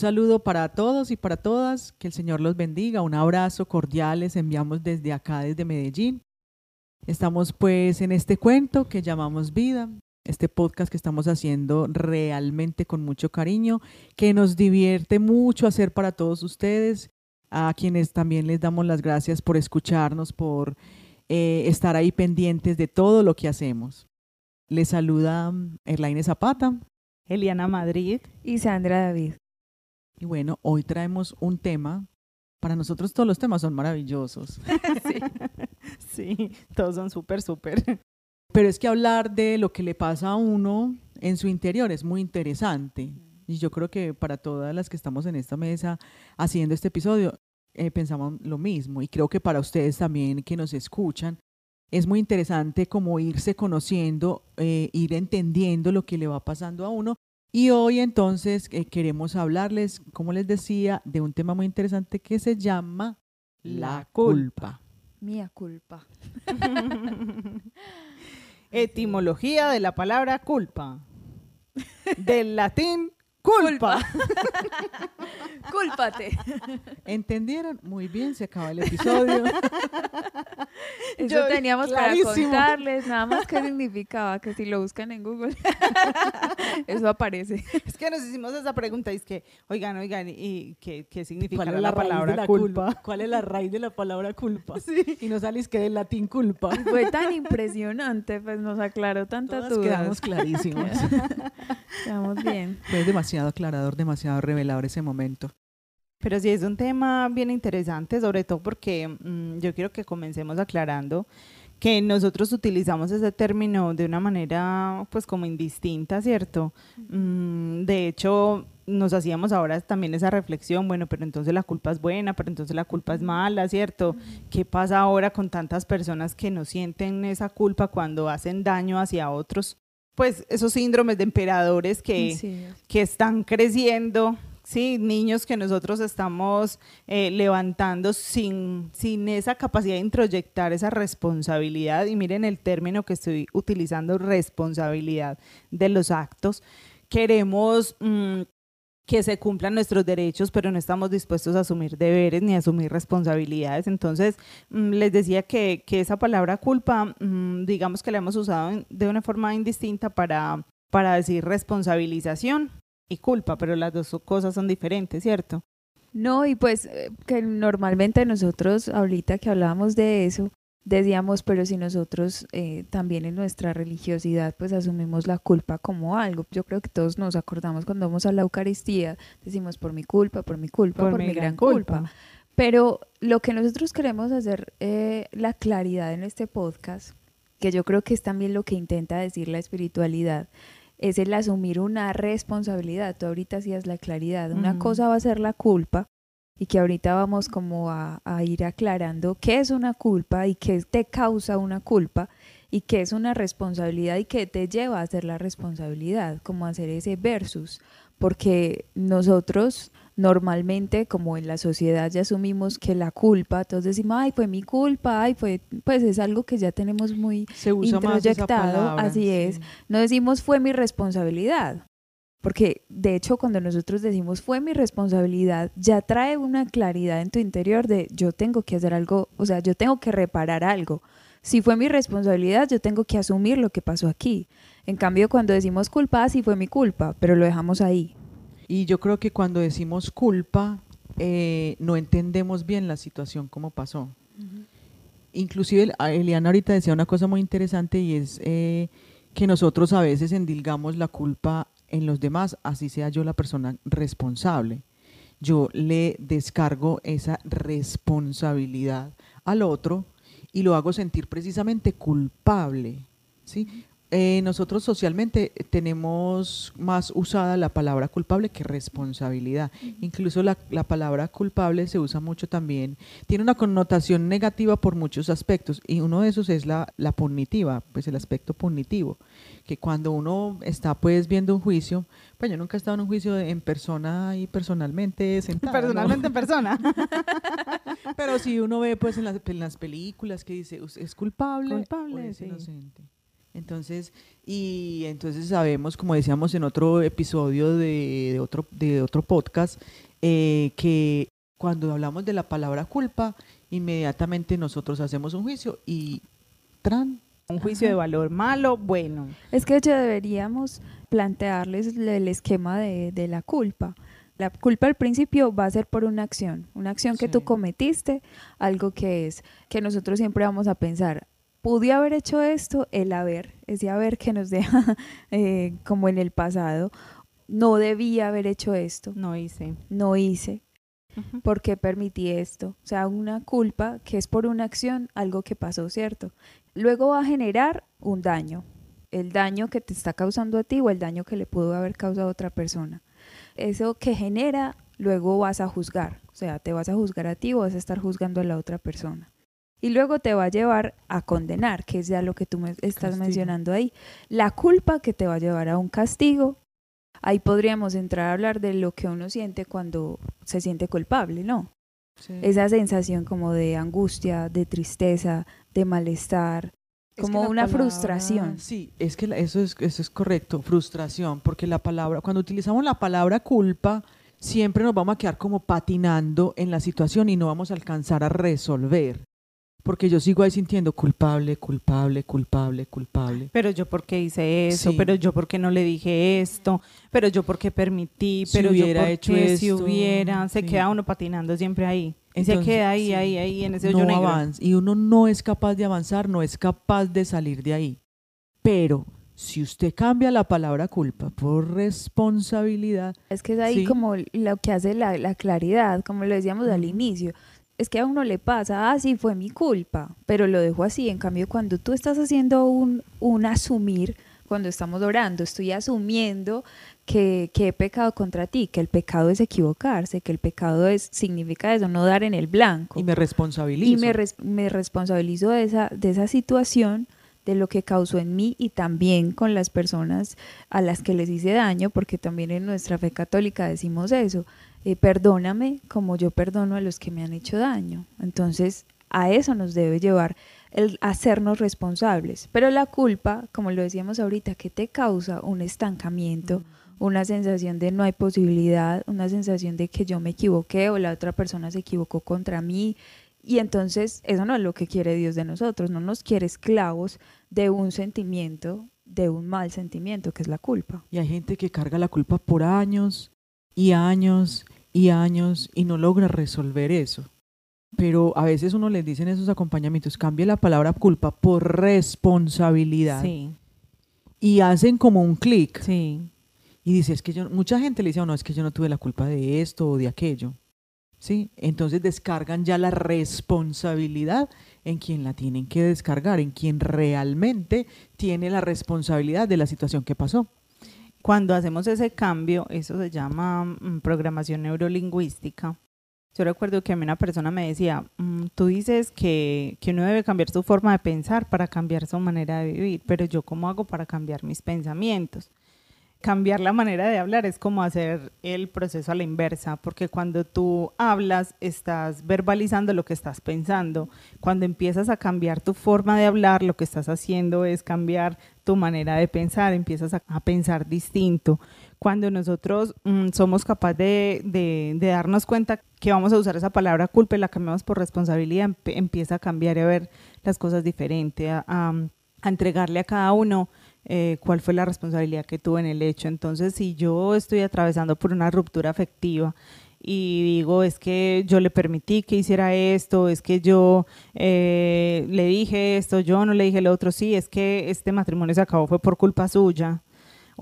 saludo para todos y para todas, que el Señor los bendiga, un abrazo cordial les enviamos desde acá, desde Medellín. Estamos pues en este cuento que llamamos vida, este podcast que estamos haciendo realmente con mucho cariño, que nos divierte mucho hacer para todos ustedes, a quienes también les damos las gracias por escucharnos, por eh, estar ahí pendientes de todo lo que hacemos. Les saluda mm, Erlaine Zapata. Eliana Madrid. Y Sandra David. Y bueno, hoy traemos un tema. Para nosotros todos los temas son maravillosos. sí. sí, todos son súper, súper. Pero es que hablar de lo que le pasa a uno en su interior es muy interesante. Y yo creo que para todas las que estamos en esta mesa haciendo este episodio, eh, pensamos lo mismo. Y creo que para ustedes también que nos escuchan, es muy interesante como irse conociendo, eh, ir entendiendo lo que le va pasando a uno. Y hoy entonces eh, queremos hablarles, como les decía, de un tema muy interesante que se llama la culpa. Mía culpa. Etimología de la palabra culpa. Del latín culpa. Cúlpate. ¿Entendieron? Muy bien, se acaba el episodio. Eso teníamos para contarles, nada más qué significaba, que si lo buscan en Google, eso aparece. Es que nos hicimos esa pregunta, y es que, oigan, oigan, ¿y qué, qué significa la, palabra culpa? ¿Cuál es la raíz de la palabra culpa? Y nos salís que del latín culpa. Fue tan impresionante, pues nos aclaró tantas dudas. quedamos clarísimos. quedamos bien. Fue demasiado aclarador, demasiado revelador ese momento. Pero sí es un tema bien interesante, sobre todo porque mm, yo quiero que comencemos aclarando que nosotros utilizamos ese término de una manera pues como indistinta, ¿cierto? Mm, de hecho, nos hacíamos ahora también esa reflexión, bueno, pero entonces la culpa es buena, pero entonces la culpa es mala, ¿cierto? ¿Qué pasa ahora con tantas personas que no sienten esa culpa cuando hacen daño hacia otros? Pues esos síndromes de emperadores que, que están creciendo Sí, niños que nosotros estamos eh, levantando sin, sin esa capacidad de introyectar esa responsabilidad. Y miren el término que estoy utilizando, responsabilidad de los actos. Queremos mm, que se cumplan nuestros derechos, pero no estamos dispuestos a asumir deberes ni a asumir responsabilidades. Entonces, mm, les decía que, que, esa palabra culpa, mm, digamos que la hemos usado de una forma indistinta para, para decir responsabilización y culpa, pero las dos cosas son diferentes, ¿cierto? No, y pues eh, que normalmente nosotros, ahorita que hablábamos de eso, decíamos, pero si nosotros eh, también en nuestra religiosidad pues asumimos la culpa como algo, yo creo que todos nos acordamos cuando vamos a la Eucaristía, decimos por mi culpa, por mi culpa, por, mi, gran culpa. Pero lo que nosotros queremos hacer, eh, la claridad en este podcast, que yo creo que es también lo que intenta decir la espiritualidad, es el asumir una responsabilidad. Tú ahorita hacías la claridad. Una cosa va a ser la culpa y que ahorita vamos como a, ir aclarando qué es una culpa y qué te causa una culpa y qué es una responsabilidad y qué te lleva a hacer la responsabilidad, como hacer ese versus. Porque nosotros normalmente como en la sociedad ya asumimos que la culpa, todos decimos, ay, fue mi culpa, ay, fue, pues es algo que ya tenemos muy Se usa introyectado, así es. No decimos fue mi responsabilidad, porque de hecho cuando nosotros decimos fue mi responsabilidad, ya trae una claridad en tu interior de yo tengo que hacer algo, o sea, yo tengo que reparar algo. Si fue mi responsabilidad, yo tengo que asumir lo que pasó aquí. En cambio, cuando decimos culpa, sí fue mi culpa, pero lo dejamos ahí. Y yo creo que cuando decimos culpa, eh, no entendemos bien la situación, cómo pasó. Inclusive Eliana ahorita decía una cosa muy interesante y es eh, que nosotros a veces endilgamos la culpa en los demás, así sea yo la persona responsable. Yo le descargo esa responsabilidad al otro y lo hago sentir precisamente culpable. ¿sí? Eh, nosotros socialmente tenemos más usada la palabra culpable que responsabilidad. Incluso la, palabra culpable se usa mucho también, tiene una connotación negativa por muchos aspectos y uno de esos es la, la punitiva, pues el aspecto punitivo, que cuando uno está pues viendo un juicio, pues yo nunca he estado en un juicio en persona y personalmente sentado. Personalmente en persona. Pero si uno ve pues en las, en las películas que dice, es culpable, culpable o es inocente. Entonces, y entonces sabemos, como decíamos en otro episodio de, de otro, de otro podcast, eh, que cuando hablamos de la palabra culpa, inmediatamente nosotros hacemos un juicio y tran. Un juicio de valor malo, bueno. Es que ya deberíamos plantearles el esquema de, de la culpa. La culpa al principio va a ser por una acción, una acción que tú cometiste, algo que es que nosotros siempre vamos a pensar, pude haber hecho esto, el haber, ese haber que nos deja eh, como en el pasado, no debía haber hecho esto, No hice. no hice. ¿por qué permití esto? O sea, una culpa que es por una acción, algo que pasó, ¿cierto? Luego va a generar un daño, el daño que te está causando a ti o el daño que le pudo haber causado a otra persona. Eso que genera, luego vas a juzgar, o sea, te vas a juzgar a ti o vas a estar juzgando a la otra persona. Y luego te va a llevar a condenar, que es ya lo que tú me estás Castigo. mencionando ahí. La culpa que te va a llevar a un castigo. Ahí podríamos entrar a hablar de lo que uno siente cuando se siente culpable, ¿no? esa sensación como de angustia, de tristeza, de malestar, Es como una palabra- frustración. Sí, es que eso es, eso es correcto, frustración, porque la palabra, cuando utilizamos la palabra culpa, siempre nos vamos a quedar como patinando en la situación y no vamos a alcanzar a resolver. Porque yo sigo ahí sintiendo culpable, culpable, culpable, culpable. Pero yo por qué hice eso, Sí. pero yo por qué no le dije esto, pero yo por qué permití, Si pero hubiera yo por hecho qué si esto, hubiera, se sí. queda uno patinando siempre ahí. Y se queda ahí, sí, ahí, ahí, en ese hoyo no negro. avanza. Y uno no es capaz de avanzar, no es capaz de salir de ahí. Pero si usted cambia la palabra culpa por responsabilidad, Es que es ahí Sí. como lo que hace la, la claridad, como lo decíamos al inicio. Es que a uno le pasa, ah, sí, fue mi culpa, pero lo dejo así. En cambio, cuando tú estás haciendo un, un asumir, cuando estamos orando, estoy asumiendo que, que he pecado contra ti, que el pecado es equivocarse, que el pecado es, significa eso, no dar en el blanco. y me responsabilizo. y me, res- me responsabilizo de esa, de esa situación, de lo que causó en mí y también con las personas a las que les hice daño, porque también en nuestra fe católica decimos eso, eh, perdóname como yo perdono a los que me han hecho daño. Entonces, a eso nos debe llevar el hacernos responsables. Pero la culpa, como lo decíamos ahorita, que te causa un estancamiento, una sensación de no hay posibilidad, una sensación de que yo me equivoqué o la otra persona se equivocó contra mí. Y entonces eso no es lo que quiere Dios de nosotros, no nos quiere esclavos de un sentimiento, de un mal sentimiento, que es la culpa. Y hay gente que carga la culpa por años y años y años y no logra resolver eso. Pero a veces uno les dice en esos acompañamientos, cambie la palabra culpa por responsabilidad. Sí, Y hacen como un clic. sí. Y dice, es que yo, mucha gente le dice, "Oh, no, es que yo no tuve la culpa de esto o de aquello. ¿Sí? Entonces descargan ya la responsabilidad en quien la tienen que descargar, en quien realmente tiene la responsabilidad de la situación que pasó. Cuando hacemos ese cambio, eso se llama mm, programación neurolingüística. Yo recuerdo que a mí una persona me decía, "Mm, tú dices que, que uno debe cambiar su forma de pensar para cambiar su manera de vivir, pero yo cómo hago para cambiar mis pensamientos. Cambiar la manera de hablar es como hacer el proceso a la inversa, porque cuando tú hablas estás verbalizando lo que estás pensando. Cuando empiezas a cambiar tu forma de hablar, lo que estás haciendo es cambiar tu manera de pensar, empiezas a, pensar distinto. Cuando nosotros mm, somos capaces de, darnos cuenta que vamos a usar esa palabra culpa y la cambiamos por responsabilidad, empieza a cambiar y a ver las cosas diferente, a entregarle a cada uno eh, cuál fue la responsabilidad que tuvo en el hecho. Entonces, si yo estoy atravesando por una ruptura afectiva y digo, es que yo le permití que hiciera esto, es que yo eh, le dije esto, yo no le dije lo otro, sí, es que este matrimonio se acabó fue por culpa suya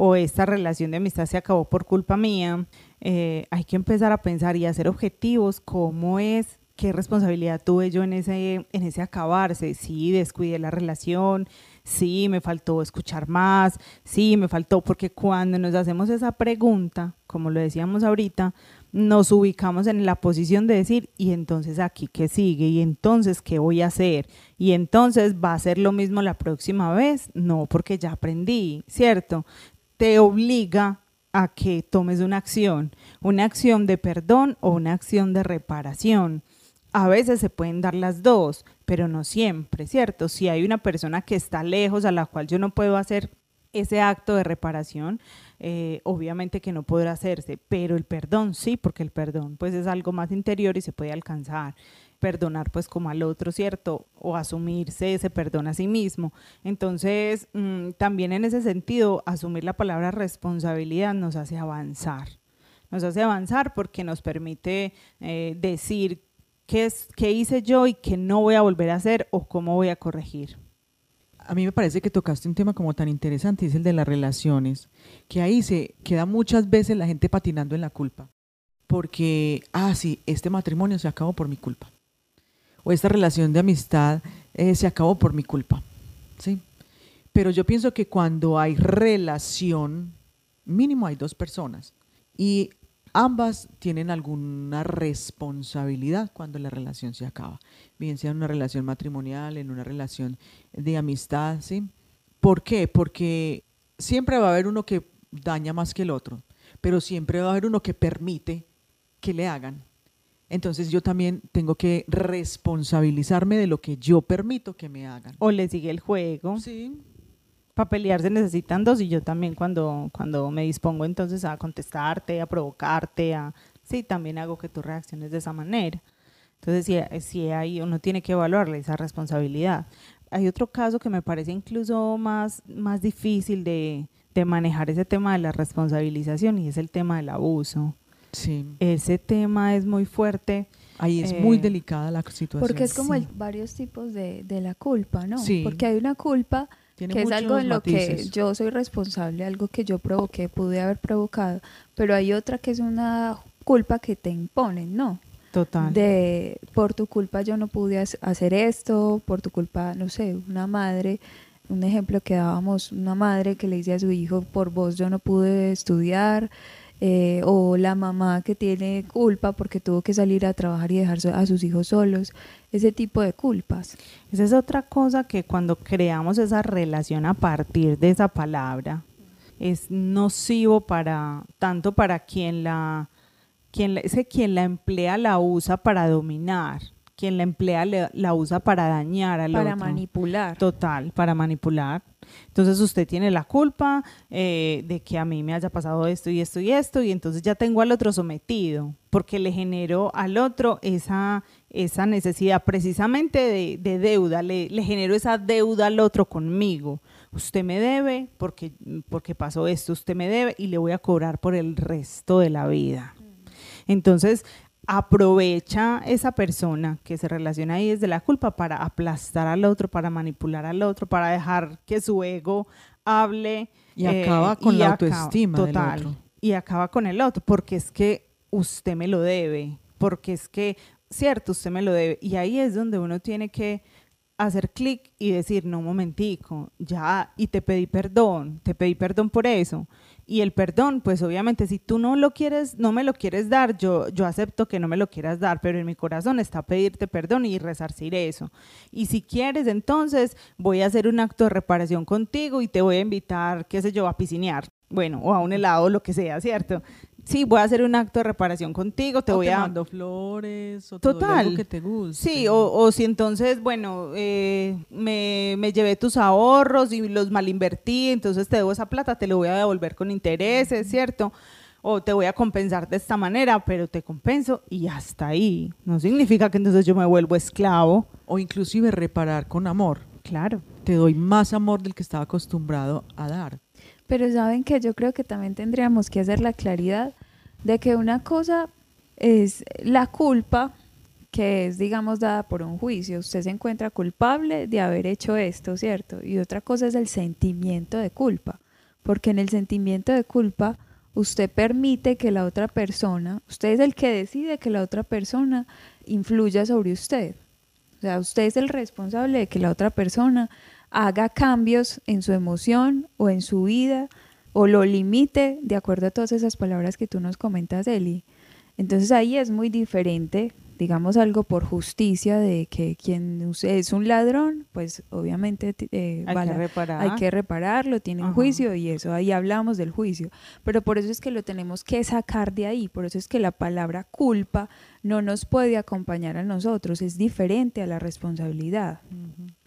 o esta relación de amistad se acabó por culpa mía, eh, hay que empezar a pensar y hacer objetivos, cómo es, qué responsabilidad tuve yo en ese, en ese acabarse, sí, descuidé la relación, sí, me faltó escuchar más, sí, me faltó, porque cuando nos hacemos esa pregunta, como lo decíamos ahorita, nos ubicamos en la posición de decir, y entonces aquí qué sigue, y entonces qué voy a hacer, y entonces va a ser lo mismo la próxima vez, no, porque ya aprendí, ¿cierto? Te obliga a que tomes una acción, una acción de perdón o una acción de reparación. A veces se pueden dar las dos, pero no siempre, ¿cierto? Si hay una persona que está lejos a la cual yo no puedo hacer ese acto de reparación, eh, obviamente que no podrá hacerse, pero el perdón sí, porque el perdón pues es algo más interior y se puede alcanzar. Perdonar pues como al otro, ¿cierto? O asumirse ese perdón a sí mismo. Entonces, mm, también en ese sentido, asumir la palabra responsabilidad nos hace avanzar. Nos hace avanzar porque nos permite eh, decir qué, es, qué hice yo y qué no voy a volver a hacer o cómo voy a corregir a mí me parece que tocaste un tema como tan interesante, es el de las relaciones, que ahí se queda muchas veces la gente patinando en la culpa, porque, ah, sí, este matrimonio se acabó por mi culpa, o esta relación de amistad eh, se acabó por mi culpa, ¿sí? Pero yo pienso que cuando hay relación, mínimo hay dos personas, y ambas tienen alguna responsabilidad cuando la relación se acaba, bien sea en una relación matrimonial, en una relación de amistad, ¿sí? ¿Por qué? Porque siempre va a haber uno que daña más que el otro, pero siempre va a haber uno que permite que le hagan. Entonces yo también tengo que responsabilizarme de lo que yo permito que me hagan. O le sigue el juego. Sí, para pelear se necesitan dos y yo también cuando, cuando me dispongo entonces a contestarte, a provocarte, a sí, también hago que tú reacciones de esa manera. Entonces, si, si hay, uno tiene que evaluarle esa responsabilidad. Hay otro caso que me parece incluso más, más difícil de, de manejar ese tema de la responsabilización y es el tema del abuso. Sí. Ese tema es muy fuerte. Ahí es muy eh, delicada la situación. Porque es como el, varios tipos de, de, la culpa, ¿no? Sí. Porque hay una culpa que es algo en lo que yo soy responsable, algo que yo provoqué, pude haber provocado, pero hay otra que es una culpa que te imponen, ¿no? Total. De por tu culpa yo no pude hacer esto, por tu culpa, no sé, una madre, un ejemplo que dábamos, una madre que le dice a su hijo, por vos yo no pude estudiar, eh, o la mamá que tiene culpa porque tuvo que salir a trabajar y dejar a sus hijos solos, ese tipo de culpas. Esa es otra cosa que cuando creamos esa relación a partir de esa palabra, es nocivo para tanto para quien la quien ese quien la emplea la usa para dominar quien la emplea la usa para dañar al para otro. Para manipular. Total, para manipular. Entonces usted tiene la culpa eh, de que a mí me haya pasado esto y esto y esto, y entonces ya tengo al otro sometido, porque le genero al otro esa, esa necesidad precisamente de, de deuda, le, le genero esa deuda al otro conmigo. Usted me debe porque, porque pasó esto, usted me debe y le voy a cobrar por el resto de la vida. Entonces, aprovecha esa persona que se relaciona ahí desde la culpa para aplastar al otro, para manipular al otro, para dejar que su ego hable. Y acaba eh, con la autoestima total, del otro. Y acaba con el otro, porque es que usted me lo debe, porque es que, cierto, usted me lo debe. Y ahí es donde uno tiene que hacer clic y decir, no, un momentico, ya, y te pedí perdón, te pedí perdón por eso. Y el perdón, pues obviamente si tú no lo quieres, no me lo quieres dar, yo, yo acepto que no me lo quieras dar, pero en mi corazón está pedirte perdón y resarcir eso. Y si quieres, entonces voy a hacer un acto de reparación contigo y te voy a invitar, qué sé yo, a piscinear. Bueno, o a un helado, lo que sea, ¿cierto? Sí, voy a hacer un acto de reparación contigo, te voy a... mando flores, o Total. algo que te guste. Sí, o, si entonces, bueno, eh, me, me, llevé tus ahorros y los mal invertí, entonces te debo esa plata, te lo voy a devolver con intereses, ¿cierto? O te voy a compensar de esta manera, pero te compenso y hasta ahí. No significa que entonces yo me vuelvo esclavo. O inclusive reparar con amor. Claro. Te doy más amor del que estaba acostumbrado a dar. Pero saben que yo creo que también tendríamos que hacer la claridad de que una cosa es la culpa que es, digamos, dada por un juicio. Usted se encuentra culpable de haber hecho esto, ¿cierto? Y otra cosa es el sentimiento de culpa, porque en el sentimiento de culpa usted permite que la otra persona, usted es el que decide que la otra persona influya sobre usted. O sea, usted es el responsable de que la otra persona haga cambios en su emoción o en su vida o lo limite de acuerdo a todas esas palabras que tú nos comentas, Eli. Entonces ahí es muy diferente digamos algo por justicia de que quien es un ladrón, pues obviamente eh, hay, que reparar. hay, que repararlo, tiene un juicio y eso, ahí hablamos del juicio. Pero por eso es que lo tenemos que sacar de ahí, por eso es que la palabra culpa no nos puede acompañar a nosotros, es diferente a la responsabilidad.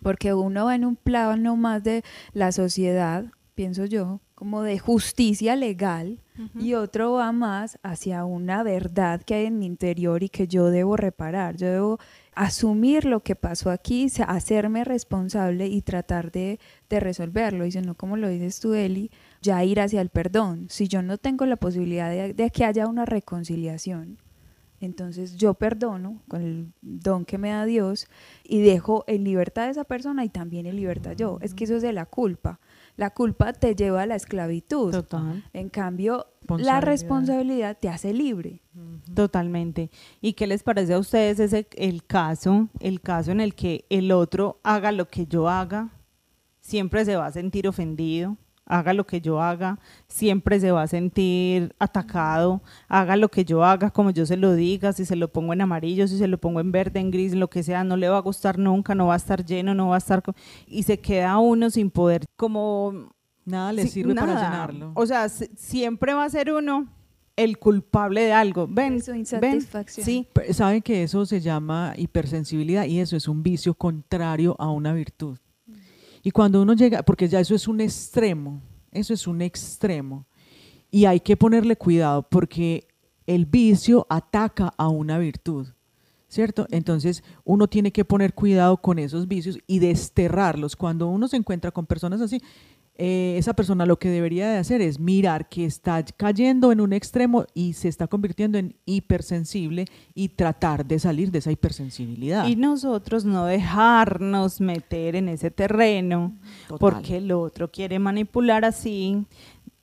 Porque uno va en un plano más de la sociedad, pienso yo, como de justicia legal y otro va más hacia una verdad que hay en mi interior y que yo debo reparar. Yo debo asumir lo que pasó aquí, hacerme responsable y tratar de, resolverlo. Y si no, como lo dices tú, Eli, ya ir hacia el perdón. Si yo no tengo la posibilidad de, de que haya una reconciliación, entonces yo perdono con el don que me da Dios y dejo en libertad a esa persona y también en libertad yo. Es que eso es de la culpa la culpa te lleva a la esclavitud. Total. En cambio, la responsabilidad te hace libre. Totalmente. ¿Y qué les parece a ustedes ese el caso, el caso en el que el otro haga lo que yo haga, siempre se va a sentir ofendido? Haga lo que yo haga, siempre se va a sentir atacado, haga lo que yo haga como yo se lo diga, si se lo pongo en amarillo, si se lo pongo en verde, en gris, lo que sea, no le va a gustar nunca, no va a estar lleno, no va a estar... Y se queda uno sin poder como... Nada le sirve para llenarlo. O sea, siempre va a ser uno el culpable de algo. Ven, Su insatisfacción. Sí. Saben que eso se llama hipersensibilidad y eso es un vicio contrario a una virtud. Y cuando uno llega, porque ya eso es un extremo, eso es un extremo. Y hay que ponerle cuidado porque el vicio ataca a una virtud, ¿cierto? Entonces uno tiene que poner cuidado con esos vicios y desterrarlos. Cuando uno se encuentra con personas así, eh, esa persona lo que debería de hacer es mirar que está cayendo en un extremo y se está convirtiendo en hipersensible y tratar de salir de esa hipersensibilidad. Y nosotros no dejarnos meter en ese terreno porque el otro quiere manipular así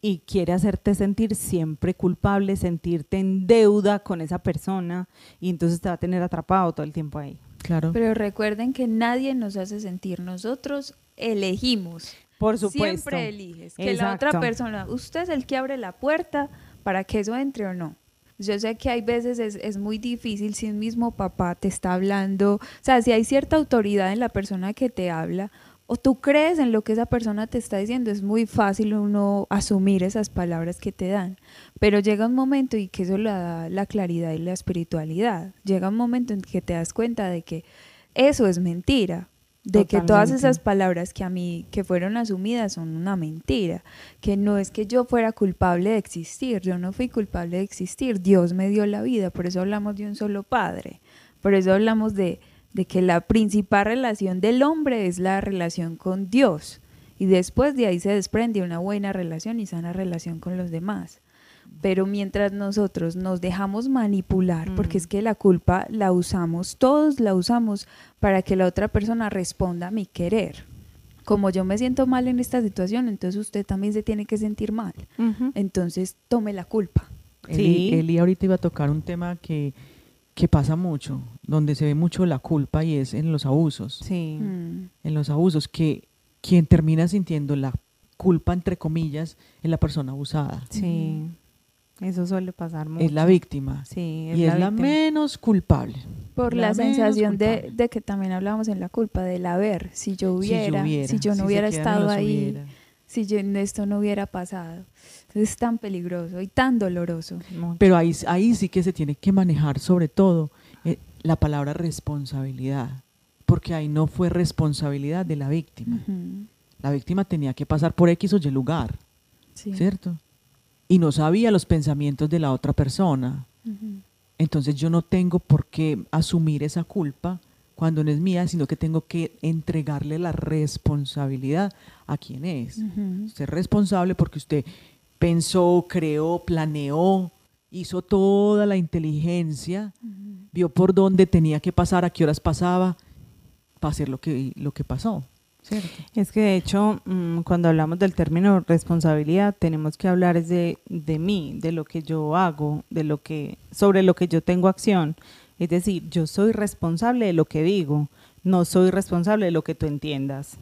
y quiere hacerte sentir siempre culpable, sentirte en deuda con esa persona y entonces te va a tener atrapado todo el tiempo ahí. Claro. Pero recuerden que nadie nos hace sentir, nosotros elegimos. Por supuesto. Siempre eliges que la otra persona, usted es el que abre la puerta para que eso entre o no. Yo sé que hay veces es, es, muy difícil si un mismo papá te está hablando, o sea, si hay cierta autoridad en la persona que te habla, o tú crees en lo que esa persona te está diciendo, es muy fácil uno asumir esas palabras que te dan. Pero llega un momento y que eso le da la claridad y la espiritualidad. Llega un momento en que te das cuenta de que eso es mentira de que todas esas palabras que a mí que fueron asumidas son una mentira, que no es que yo fuera culpable de existir, yo no fui culpable de existir, Dios me dio la vida, por eso hablamos de un solo padre, por eso hablamos de, de que la principal relación del hombre es la relación con Dios y después de ahí se desprende una buena relación y sana relación con los demás. Pero mientras nosotros nos dejamos manipular, porque es que la culpa la usamos, todos la usamos para que la otra persona responda a mi querer. Como yo me siento mal en esta situación, entonces usted también se tiene que sentir mal. Entonces tome la culpa. Sí. Eli, ahorita iba a tocar un tema que, que pasa mucho, donde se ve mucho la culpa y es en los abusos. Sí. Mm. En los abusos, que quien termina sintiendo la culpa, entre comillas, es la persona abusada. Sí. Eso suele pasar mucho. Es la víctima. Sí, y es la menos culpable. Por la, sensación de, que también hablábamos en la culpa, del haber. Si yo hubiera, si yo, no hubiera estado ahí, si yo, esto no hubiera pasado. es tan peligroso y tan doloroso. Pero ahí, ahí sí que se tiene que manejar sobre todo eh, la palabra responsabilidad. Porque ahí no fue responsabilidad de la víctima. La víctima tenía que pasar por X o Y lugar. ¿Cierto? Y no sabía los pensamientos de la otra persona. Entonces yo no tengo por qué asumir esa culpa cuando no es mía, sino que tengo que entregarle la responsabilidad a quien es. Usted es responsable porque usted pensó, creó, planeó, hizo toda la inteligencia, vio por dónde tenía que pasar, a qué horas pasaba, para hacer lo que, lo que pasó. Es que de hecho, mm, cuando hablamos del término responsabilidad, tenemos que hablar de, de mí, de lo que yo hago, de lo que, sobre lo que yo tengo acción. Es decir, yo soy responsable de lo que digo, no soy responsable de lo que tú entiendas.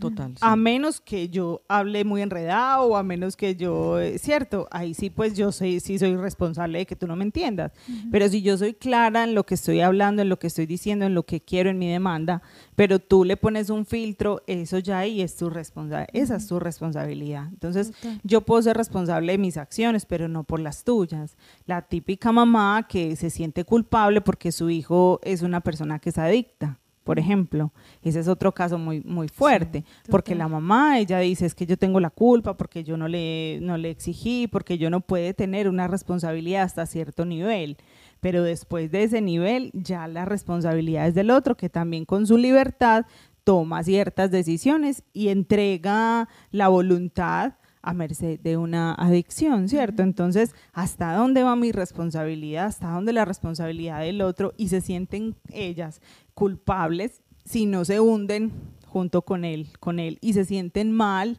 Total. sí. A menos que yo hable muy enredado o a menos que yo, eh, cierto, ahí sí pues yo soy, sí soy responsable de que tú no me entiendas. Pero si yo soy clara en lo que estoy hablando, en lo que estoy diciendo, en lo que quiero, en mi demanda, pero tú le pones un filtro, eso ya ahí es tu responsabilidad, esa es tu responsabilidad. Entonces, yo puedo ser responsable de mis acciones, pero no por las tuyas. La típica mamá que se siente culpable porque su hijo es una persona que es adicta, por ejemplo. Ese es otro caso muy, muy fuerte, porque la mamá, ella dice, es que yo tengo la culpa, porque yo no le, no le exigí, porque yo no puede tener una responsabilidad hasta cierto nivel. Pero después de ese nivel, ya la responsabilidad es del otro, que también con su libertad toma ciertas decisiones y entrega la voluntad a merced de una adicción, ¿cierto? Entonces, ¿hasta dónde va mi responsabilidad? ¿Hasta dónde la responsabilidad del otro? Y se sienten ellas culpables si no se hunden junto con él, con él y se sienten mal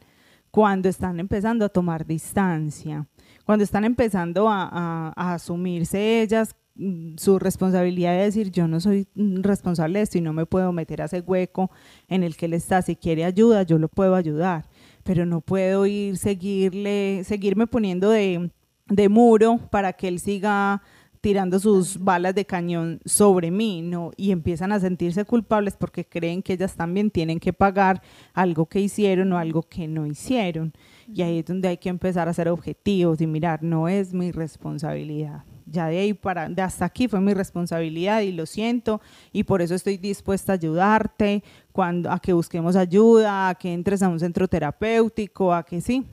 cuando están empezando a tomar distancia, cuando están empezando a, a- a asumirse ellas mm, su responsabilidad de decir yo no soy responsable de esto y no me puedo meter a ese hueco en el que él está, si quiere ayuda yo lo puedo ayudar, pero no puedo ir seguirle, seguirme poniendo de, de muro para que él siga tirando sus balas de cañón sobre mí, ¿no? Y empiezan a sentirse culpables porque creen que ellas también tienen que pagar algo que hicieron o algo que no hicieron. Y ahí es donde hay que empezar a ser objetivos y mirar, no es mi responsabilidad. Ya de ahí para, de hasta aquí fue mi responsabilidad y lo siento y por eso estoy dispuesta a ayudarte, cuando, a que busquemos ayuda, a que entres a un centro terapéutico, a que sí,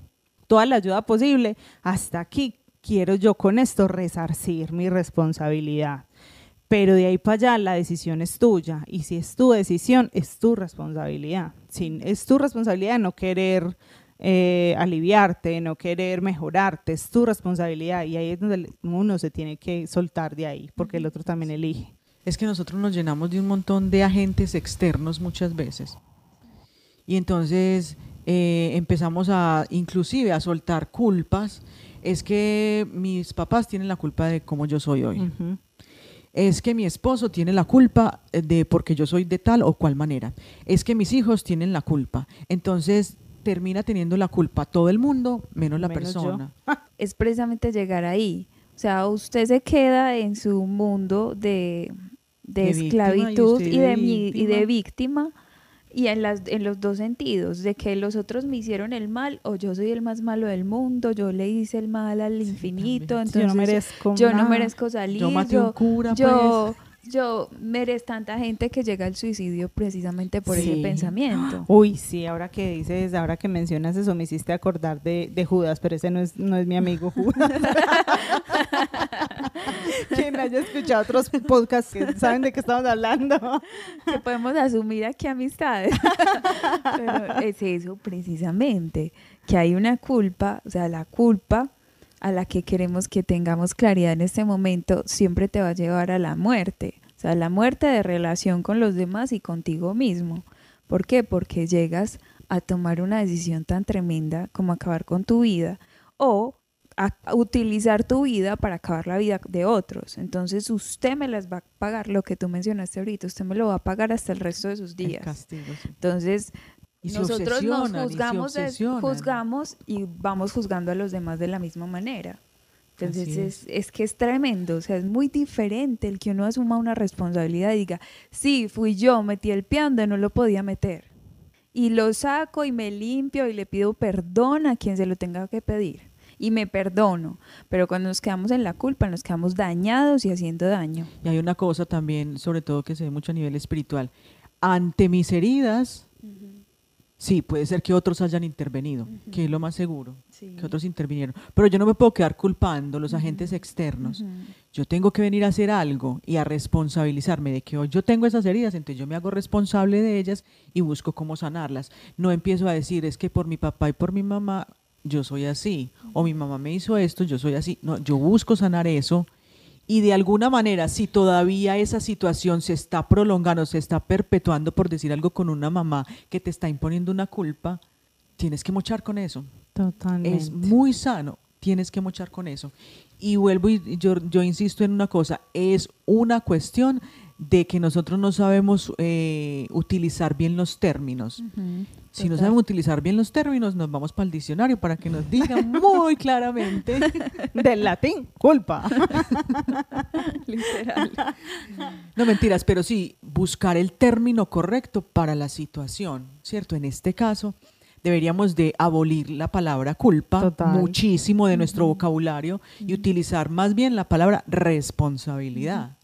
toda la ayuda posible. Hasta aquí quiero yo con esto resarcir mi responsabilidad. Pero de ahí para allá la decisión es tuya y si es tu decisión es tu responsabilidad. Si es tu responsabilidad no querer eh, aliviarte, no querer mejorarte, es tu responsabilidad y ahí es donde uno se tiene que soltar de ahí porque el otro también elige. Es que nosotros nos llenamos de un montón de agentes externos muchas veces. Y entonces eh, empezamos a, inclusive, a soltar culpas. Es que mis papás tienen la culpa de cómo yo soy hoy. Es que mi esposo tiene la culpa eh, de porque yo soy de tal o cual manera. Es que mis hijos tienen la culpa. Entonces termina teniendo la culpa todo el mundo, menos la Menos persona. es precisamente llegar ahí. O sea, usted se queda en su mundo de, de, De víctima y esclavitud de y de víctima. Y en, las, en los dos sentidos, de que los otros me hicieron el mal o yo soy el más malo del mundo, yo le hice el mal al infinito, entonces yo no merezco yo no merezco salir, Yo un cura, yo, yo merezco tanta gente que llega al suicidio precisamente por Sí. ese pensamiento. Uy, sí, ahora que dices, ahora que mencionas eso, me hiciste acordar de, de Judas, pero ese no es, no es mi amigo Judas. Quien haya escuchado otros podcasts que saben de qué estamos hablando. que podemos asumir aquí amistades. Pero es eso precisamente, que hay una culpa, o sea, la culpa a la que queremos que tengamos claridad en este momento siempre te va a llevar a la muerte, o sea, la muerte de relación con los demás y contigo mismo. ¿Por qué? Porque llegas a tomar una decisión tan tremenda como acabar con tu vida o a utilizar tu vida para acabar la vida de otros. Entonces usted me las va a pagar, lo que tú mencionaste ahorita, usted me lo va a pagar hasta el resto de sus días. castigo, sí. Entonces, Y nosotros nos obsesionan, y juzgamos, juzgamos y vamos juzgando a los demás de la misma manera. Entonces, Así es. Es, que es tremendo, o sea, es muy diferente el que uno asuma una responsabilidad y diga, sí, fui yo, metí el pie donde no lo podía meter. Y lo saco y me limpio y le pido perdón a quien se lo tenga que pedir. Y me perdono. Pero cuando nos quedamos en la culpa, nos quedamos dañados y haciendo daño. Y hay una cosa también, sobre todo que se ve mucho a nivel espiritual. Ante mis heridas, sí, puede ser que otros hayan intervenido, que es lo más seguro, que otros intervinieron. Pero yo no me puedo quedar culpando los agentes externos. Yo tengo que venir a hacer algo y a responsabilizarme de que hoy yo tengo esas heridas, entonces yo me hago responsable de ellas y busco cómo sanarlas. No empiezo a decir, es que por mi papá y por mi mamá yo soy así, o mi mamá me hizo esto, yo soy así. No, yo busco sanar eso y de alguna manera, si todavía esa situación se está prolongando, se está perpetuando, por decir algo, con una mamá que te está imponiendo una culpa, tienes que mochar con eso. Totalmente. Es muy sano, tienes que mochar con eso. Y vuelvo y yo, yo insisto en una cosa, es una cuestión de que nosotros no sabemos eh, utilizar bien los términos. Si no sabemos utilizar bien los términos, nos vamos para el diccionario para que nos digan muy claramente. Del latín, culpa. Literal. No mentiras, pero sí, buscar el término correcto para la situación, ¿cierto? En este caso, deberíamos de abolir la palabra culpa Total. muchísimo de nuestro vocabulario y utilizar más bien la palabra responsabilidad.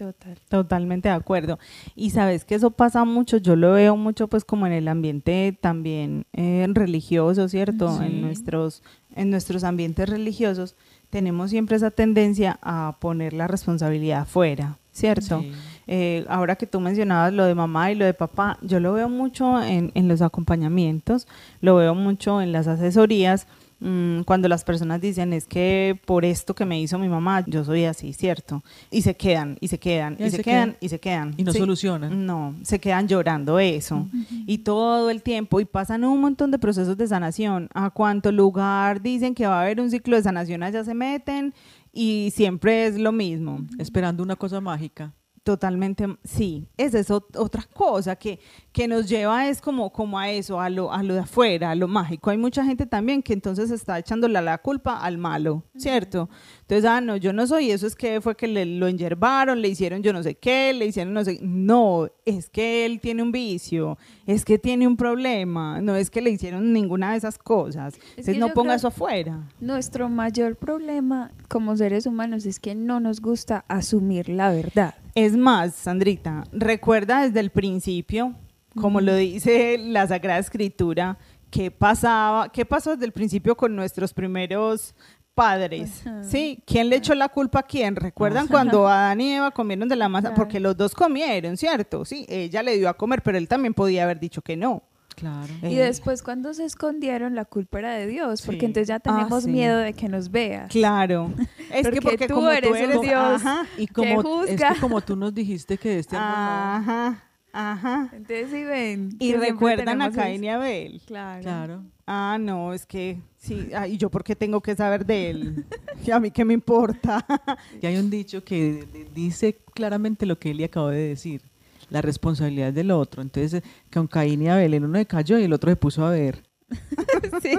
Total. Totalmente de acuerdo. Y sabes que eso pasa mucho, yo lo veo mucho pues como en el ambiente también eh, religioso, ¿cierto? Sí. En nuestros en nuestros ambientes religiosos tenemos siempre esa tendencia a poner la responsabilidad afuera, ¿cierto? Sí. Eh, ahora que tú mencionabas lo de mamá y lo de papá, yo lo veo mucho en, en los acompañamientos, lo veo mucho en las asesorías, mm, cuando las personas dicen es que por esto que me hizo mi mamá, yo soy así, ¿cierto? Y se quedan, y se quedan, Y se, se quedan, quedan. y se quedan. Y no Sí. solucionan. No, se quedan llorando eso. Y todo el tiempo, y pasan un montón de procesos de sanación. A cuánto lugar dicen que va a haber un ciclo de sanación, allá se meten y siempre es lo mismo. Esperando una cosa mágica. Totalmente, sí. Esa es ot- otra cosa que, que nos lleva es como, como a eso, a lo, a lo de afuera, a lo mágico. Hay mucha gente también que entonces está echándole la culpa al malo, ¿cierto? Entonces, ah, no, yo no soy, eso es que fue que le, lo enyerbaron, le hicieron yo no sé qué, le hicieron no sé, no, es que él tiene un vicio, es que tiene un problema, no es que le hicieron ninguna de esas cosas. Entonces, no ponga eso afuera. Nuestro mayor problema como seres humanos es que no nos gusta asumir la verdad. Es más, Sandrita, recuerda desde el principio, como lo dice la Sagrada Escritura, qué pasaba, qué pasó desde el principio con nuestros primeros padres, Ajá. ¿sí? ¿Quién le echó la culpa a quién? ¿Recuerdan cuando Adán y Eva comieron de la masa? Claro. Porque los dos comieron, ¿cierto? Sí, ella le dio a comer, pero él también podía haber dicho que no. Claro. Y Eh, después cuando se escondieron la culpa era de Dios, porque Sí. entonces ya Ah, tenemos sí. miedo de que nos veas. Claro. Es Porque que porque tú como eres tú eres Dios. Ajá, Y que como, es juzga. que como tú nos dijiste que de este ajá, ajá. Entonces sí ven. Y que recuerdan a Caín y Abel. Claro. Claro. Ah, no, es que sí. ah, ¿Y yo por qué tengo que saber de él? Que a mí qué me importa. Y hay un dicho que dice claramente lo que Eli acabó de decir. La responsabilidad es del otro. Entonces, con Caín y Abel, el uno se cayó y el otro se puso a ver. sí.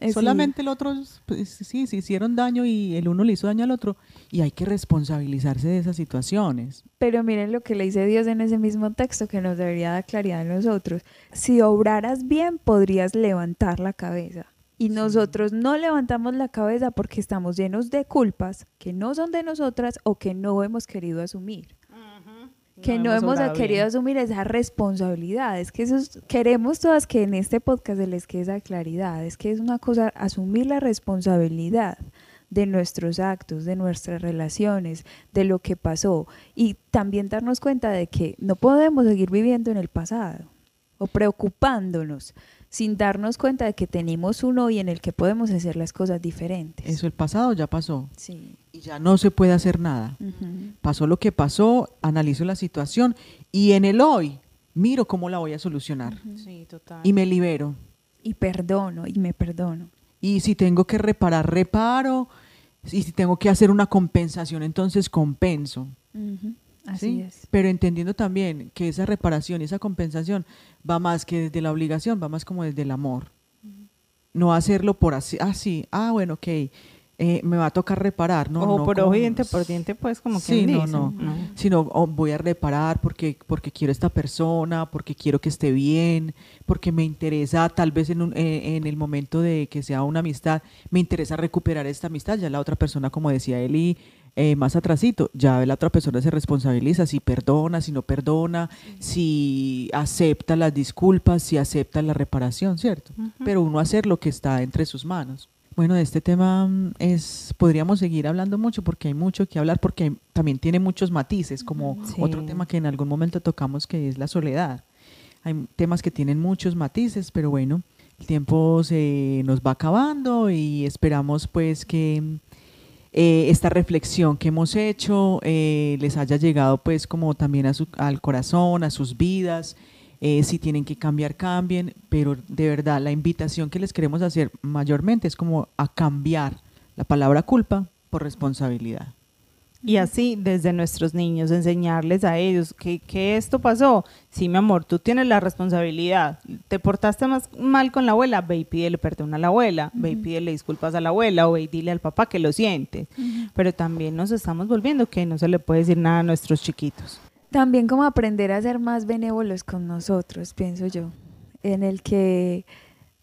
Sí. Solamente el otro, pues, sí, se hicieron daño y el uno le hizo daño al otro. Y hay que responsabilizarse de esas situaciones. Pero miren lo que le dice Dios en ese mismo texto que nos debería dar claridad a nosotros. Si obraras bien, podrías levantar la cabeza. Y nosotros no levantamos la cabeza porque estamos llenos de culpas que no son de nosotras o que no hemos querido asumir. Que no, hemos, querido bien. asumir esa responsabilidad. Es que eso es- queremos todas que en este podcast se les quede esa claridad. Es que es una cosa asumir la responsabilidad de nuestros actos, de nuestras relaciones, de lo que pasó y también darnos cuenta de que no podemos seguir viviendo en el pasado o preocupándonos sin darnos cuenta de que tenemos un hoy en el que podemos hacer las cosas diferentes. Eso, el pasado ya pasó. Sí. Y ya no se puede hacer nada. Pasó lo que pasó, analizo la situación y en el hoy miro cómo la voy a solucionar. Sí, total. Y me libero. Y perdono, y me perdono. Y si tengo que reparar, reparo. Y si tengo que hacer una compensación, entonces compenso. Así ¿sí? es. Pero entendiendo también que esa reparación y esa compensación va más que desde la obligación, va más como desde el amor. No hacerlo por así, ah, sí, ah, bueno, ok, eh, me va a tocar reparar, no, Ojo no por ojo diente por diente, pues como que Sí, no, no. sino oh, voy a reparar porque, porque quiero a esta persona, porque quiero que esté bien, porque me interesa tal vez en, un- eh, en el momento de que sea una amistad, me interesa recuperar esta amistad, ya la otra persona, como decía Eli, eh, más atrasito, ya la otra persona se responsabiliza, si perdona, si no perdona, si acepta las disculpas, si acepta la reparación, ¿cierto? Pero uno hacer lo que está entre sus manos. Bueno, de este tema mm, es podríamos seguir hablando mucho porque hay mucho que hablar porque hay- también tiene muchos matices, como Sí. otro tema que en algún momento tocamos que es la soledad. Hay temas que tienen muchos matices, pero bueno, el tiempo se nos va acabando y esperamos pues que eh, esta reflexión que hemos hecho eh, les haya llegado pues como también a su- al corazón, a sus vidas. Eh, si tienen que cambiar, cambien, pero de verdad la invitación que les queremos hacer mayormente es como a cambiar la palabra culpa por responsabilidad. Y así desde nuestros niños, enseñarles a ellos que, que esto pasó. Sí, mi amor, tú tienes la responsabilidad. Te portaste más mal con la abuela, ve y pídele perdón a la abuela, ve y pídele disculpas a la abuela, o ve y dile al papá que lo siente. Pero también nos estamos volviendo que no se le puede decir nada a nuestros chiquitos. También como aprender a ser más benévolos con nosotros, pienso yo, en el que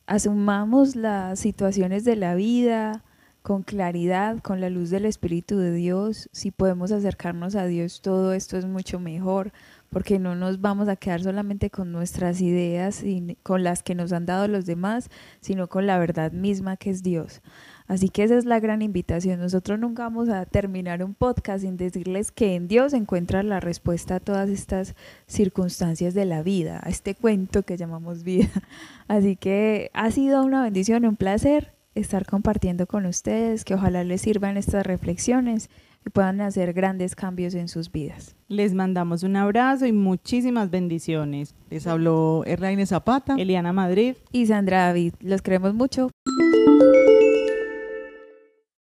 asumamos las situaciones de la vida, con claridad, con la luz del Espíritu de Dios, si podemos acercarnos a Dios, todo esto es mucho mejor, porque no nos vamos a quedar solamente con nuestras ideas y con las que nos han dado los demás, sino con la verdad misma que es Dios. Así que esa es la gran invitación. Nosotros nunca vamos a terminar un podcast sin decirles que en Dios encuentra la respuesta a todas estas circunstancias de la vida, a este cuento que llamamos vida. Así que ha sido una bendición, un placer estar compartiendo con ustedes, que ojalá les sirvan estas reflexiones y puedan hacer grandes cambios en sus vidas. Les mandamos un abrazo y muchísimas bendiciones. Les habló Erlaine Zapata, Eliana Madrid y Sandra David. Los queremos mucho.